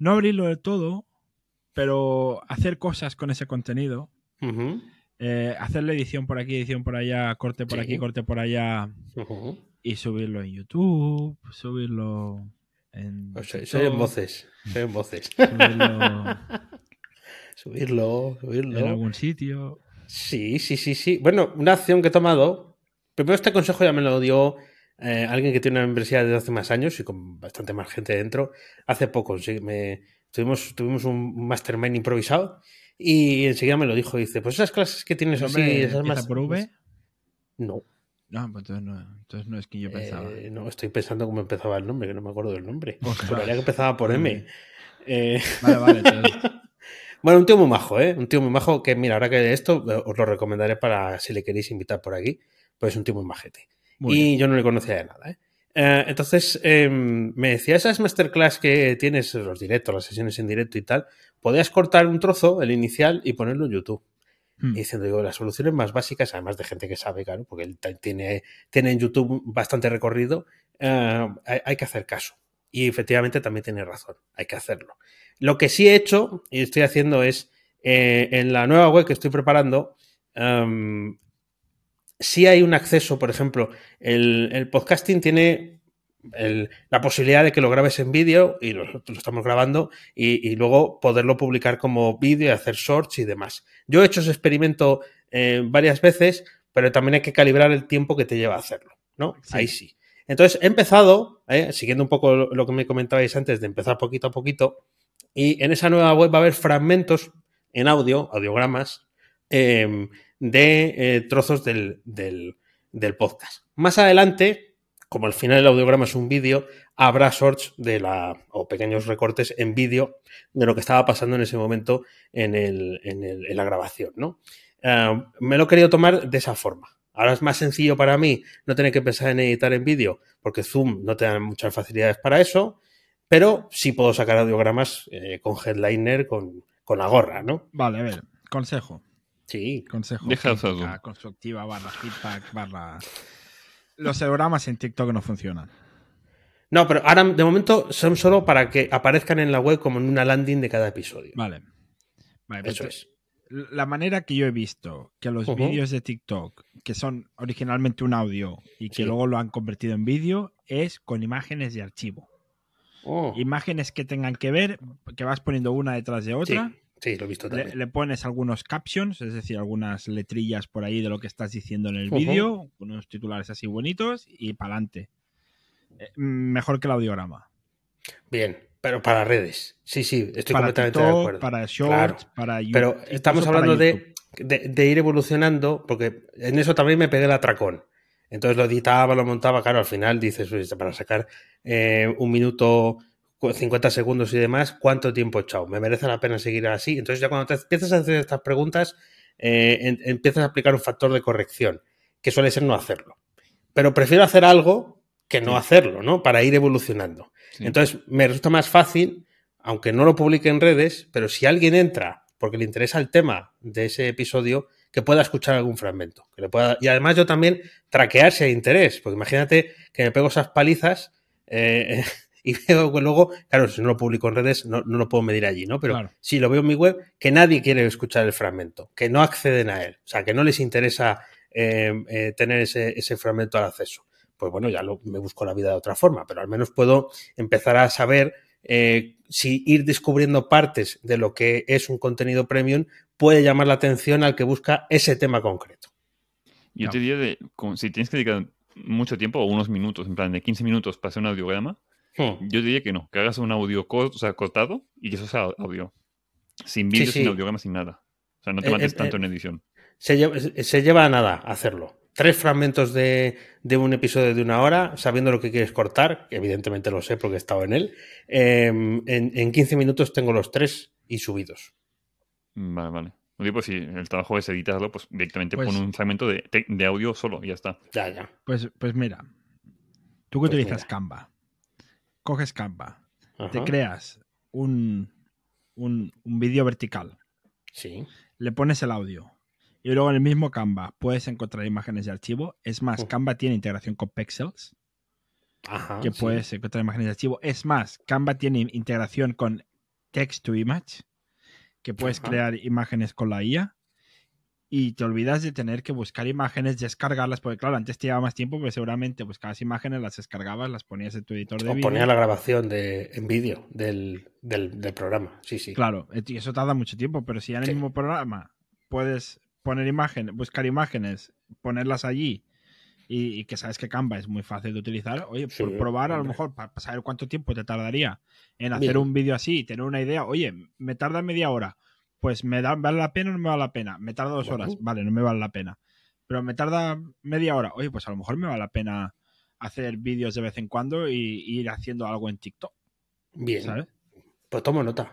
no abrirlo del todo, pero hacer cosas con ese contenido. Eh, hacer la edición por aquí, edición por allá, corte por aquí, corte por allá. Y subirlo en YouTube, subirlo en. Pues soy, en voces. Soy en voces. Subirlo. subirlo, En algún sitio. Sí, sí, sí, sí. Bueno, una acción que he tomado. Primero, este consejo ya me lo dio eh, alguien que tiene una membresía desde hace más años y con bastante más gente dentro, hace poco me, tuvimos, tuvimos un mastermind improvisado y enseguida me lo dijo. Dice, pues esas clases que tienes así, esas más... por V? No. No, pues entonces no, entonces no es que yo eh, pensaba. no, estoy pensando cómo empezaba el nombre, que no me acuerdo del nombre. Juraría que empezaba por M. Eh, vale, vale. bueno, un tío muy majo, ¿eh? Un tío muy majo que, mira, ahora que esto os lo recomendaré para si le queréis invitar por aquí, pues es un tío muy majete y yo no le conocía de nada. ¿eh? Eh, entonces, em, me decía, esas masterclass que tienes, los directos, las sesiones en directo y tal, podías cortar un trozo, el inicial, y ponerlo en YouTube. hmm. diciendo, digo, las soluciones más básicas, además de gente que sabe, claro, porque él tiene, tiene en YouTube bastante recorrido, eh, hay, que hacer caso. Y efectivamente también tiene razón, hay que hacerlo. Lo que sí he hecho y estoy haciendo es, eh, en la nueva web que estoy preparando, um, sí hay un acceso, por ejemplo, el, podcasting tiene la posibilidad de que lo grabes en vídeo y lo, estamos grabando y, luego poderlo publicar como vídeo y hacer shorts y demás. Yo he hecho ese experimento eh, varias veces, pero también hay que calibrar el tiempo que te lleva a hacerlo, ¿no? Ahí sí. Entonces he empezado, eh, siguiendo un poco lo, que me comentabais antes de empezar poquito a poquito, y en esa nueva web va a haber fragmentos en audio, audiogramas, em, de eh, trozos del, podcast. Más adelante, como al final el audiograma es un vídeo, habrá shorts de la, o pequeños recortes en vídeo de lo que estaba pasando en ese momento en, la grabación. ¿no? Em, me lo he querido tomar de esa forma. Ahora es más sencillo para mí no tener que pensar en editar en vídeo, porque Zoom no te da muchas facilidades para eso, pero sí puedo sacar audiogramas eh, con headliner, con, con, la gorra, ¿no? Vale, a ver, consejo. Sí. Consejo. Deja constructiva, barra feedback, barra... Los audiogramas en TikTok no funcionan. No, pero ahora de momento son solo para que aparezcan en la web como en una landing de cada episodio. Vale. vale pues Eso es la manera que yo he visto que los vídeos de TikTok, que son originalmente un audio y que luego lo han convertido en vídeo, es con imágenes de archivo. Oh. Imágenes que tengan que ver, que vas poniendo una detrás de otra. Sí, lo he visto también. Le, pones algunos captions, es decir, algunas letrillas por ahí de lo que estás diciendo en el vídeo, unos titulares así bonitos y para adelante. Eh, mejor que el audiograma. Bien, pero para redes. Sí, sí, estoy completamente de acuerdo. Para shorts, para YouTube. Pero estamos hablando de, de, ir evolucionando, porque en eso también me pegué el atracón. Entonces lo editaba, lo montaba, claro, al final dices, para sacar eh, un minuto, 50 segundos y demás, ¿cuánto tiempo he echado? ¿Me merece la pena seguir así? Entonces ya cuando te empiezas a hacer estas preguntas, eh, empiezas a aplicar un factor de corrección, que suele ser no hacerlo. Pero prefiero hacer algo que no hacerlo, ¿no? Para ir evolucionando. Entonces, me resulta más fácil, aunque no lo publique en redes, pero si alguien entra porque le interesa el tema de ese episodio, que pueda escuchar algún fragmento. Que le pueda... Y además yo también traquear si hay interés, porque imagínate que me pego esas palizas eh, y veo que luego, claro, si no lo publico en redes, no, lo puedo medir allí, ¿no? Pero si lo veo en mi web, que nadie quiere escuchar el fragmento, que no acceden a él, o sea, que no les interesa eh, eh, tener ese, ese fragmento al acceso pues bueno, ya me busco la vida de otra forma, pero al menos puedo empezar a saber eh, si ir descubriendo partes de lo que es un contenido premium puede llamar la atención al que busca ese tema concreto. Yo te diría, de, si tienes que dedicar mucho tiempo o unos minutos, en plan de 15 minutos para hacer un audiograma, hmm. yo diría que no, que hagas un audio cortado y que eso sea audio. Sin vídeo, sin audiograma, sin nada. O sea, no te eh, mates eh, tanto en edición. Se lleva, se lleva a nada hacerlo tres fragmentos de, un episodio de una hora, sabiendo lo que quieres cortar, que evidentemente lo sé porque he estado en él. Em, en, 15 minutos tengo los tres y subidos. Vale, vale. Pues si el trabajo es editarlo, pues directamente pues, pon un fragmento de, audio solo y ya está. Ya, ya. Pues, pues mira, tú que pues utilizas Canva, coges Canva, te creas un, un, un vídeo vertical. Sí. Le pones el audio y luego en el mismo Canva puedes encontrar imágenes de archivo. Es más, Canva tiene integración con Pexels. Ajá, que puedes encontrar imágenes de archivo. Es más, Canva tiene integración con Text to Image, que puedes crear imágenes con la IA. Y te olvidas de tener que buscar imágenes, descargarlas, porque claro, antes te llevaba más tiempo, pero seguramente buscabas imágenes, las descargabas, las ponías en tu editor de o ponías la grabación de, en vídeo del, programa, sí, sí. Claro, y eso tarda mucho tiempo, pero si en el mismo programa puedes poner imágenes, buscar imágenes, ponerlas allí y, que sabes que Canva es muy fácil de utilizar, oye, por probar a lo mejor para saber cuánto tiempo te tardaría en hacer un vídeo así, tener una idea, oye, me tarda media hora, pues me da, vale la pena o no me vale la pena, me tarda dos horas, vale, no me vale la pena, pero me tarda media hora, oye, pues a lo mejor me vale la pena hacer vídeos de vez en cuando y, ir haciendo algo en TikTok. Bien. ¿sabes? Pues tomo nota,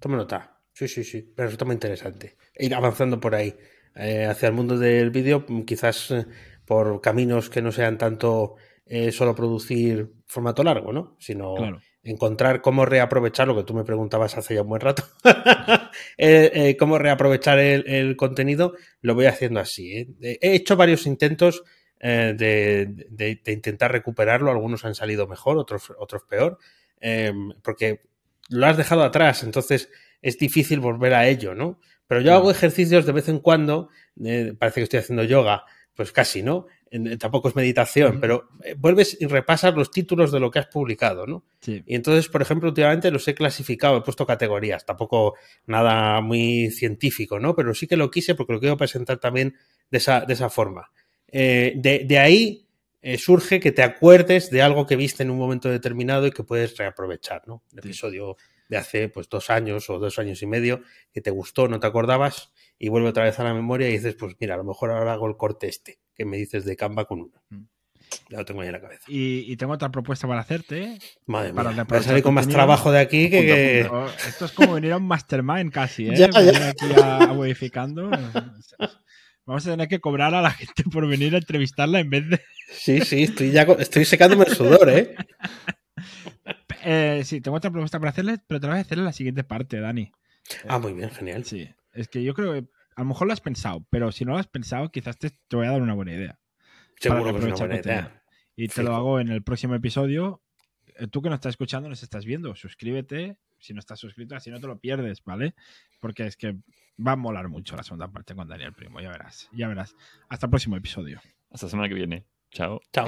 tomo nota. Sí, sí, sí, pero eso muy interesante. Ir avanzando por ahí. Eh, hacia el mundo del vídeo, quizás eh, por caminos que no sean tanto eh, solo producir formato largo, ¿no? Sino encontrar cómo reaprovechar lo que tú me preguntabas hace ya un buen rato. eh, eh, cómo reaprovechar el, contenido, lo voy haciendo así. ¿eh? He hecho varios intentos de, intentar recuperarlo, algunos han salido mejor, otros, otros peor, porque lo has dejado atrás, entonces es difícil volver a ello, ¿no? Pero yo hago ejercicios de vez en cuando, parece que estoy haciendo yoga, pues casi, ¿no? tampoco es meditación, pero eh, vuelves y repasas los títulos de lo que has publicado, ¿no? Sí. Y entonces, por ejemplo, últimamente los he clasificado, he puesto categorías, tampoco nada muy científico, ¿no? Pero sí que lo quise porque lo quiero presentar también de esa, de esa forma. Eh, de, ahí eh, surge que te acuerdes de algo que viste en un momento determinado y que puedes reaprovechar, ¿no? El episodio de hace pues dos años o dos años y medio que te gustó, no te acordabas y vuelve otra vez a la memoria y dices, pues mira, a lo mejor ahora hago el corte este que me dices de Canva con uno. Mm. Ya lo tengo ahí en la cabeza. Y, tengo otra propuesta para hacerte. Madre para mía, a salir con más trabajo de aquí que... esto es como venir a un mastermind casi, ¿eh? ya, ya. aquí a, modificando. Vamos a tener que cobrar a la gente por venir a entrevistarla en vez de... Sí, sí, estoy, ya, estoy secándome el sudor, ¿eh? ¿eh? Sí, tengo otra propuesta para hacerle, pero te la voy a hacer en la siguiente parte, Dani. Ah, muy bien, genial. Sí, es que yo creo que a lo mejor lo has pensado, pero si no lo has pensado, quizás te, voy a dar una buena idea. Seguro que es una buena idea. Y te lo hago en el próximo episodio. Eh, tú que nos estás escuchando, nos estás viendo, suscríbete si no estás suscrito, así no te lo pierdes, ¿vale? Porque es que va a molar mucho la segunda parte con Daniel Primo, ya verás, ya verás. Hasta el próximo episodio. Hasta la semana que viene. Chao. Chao.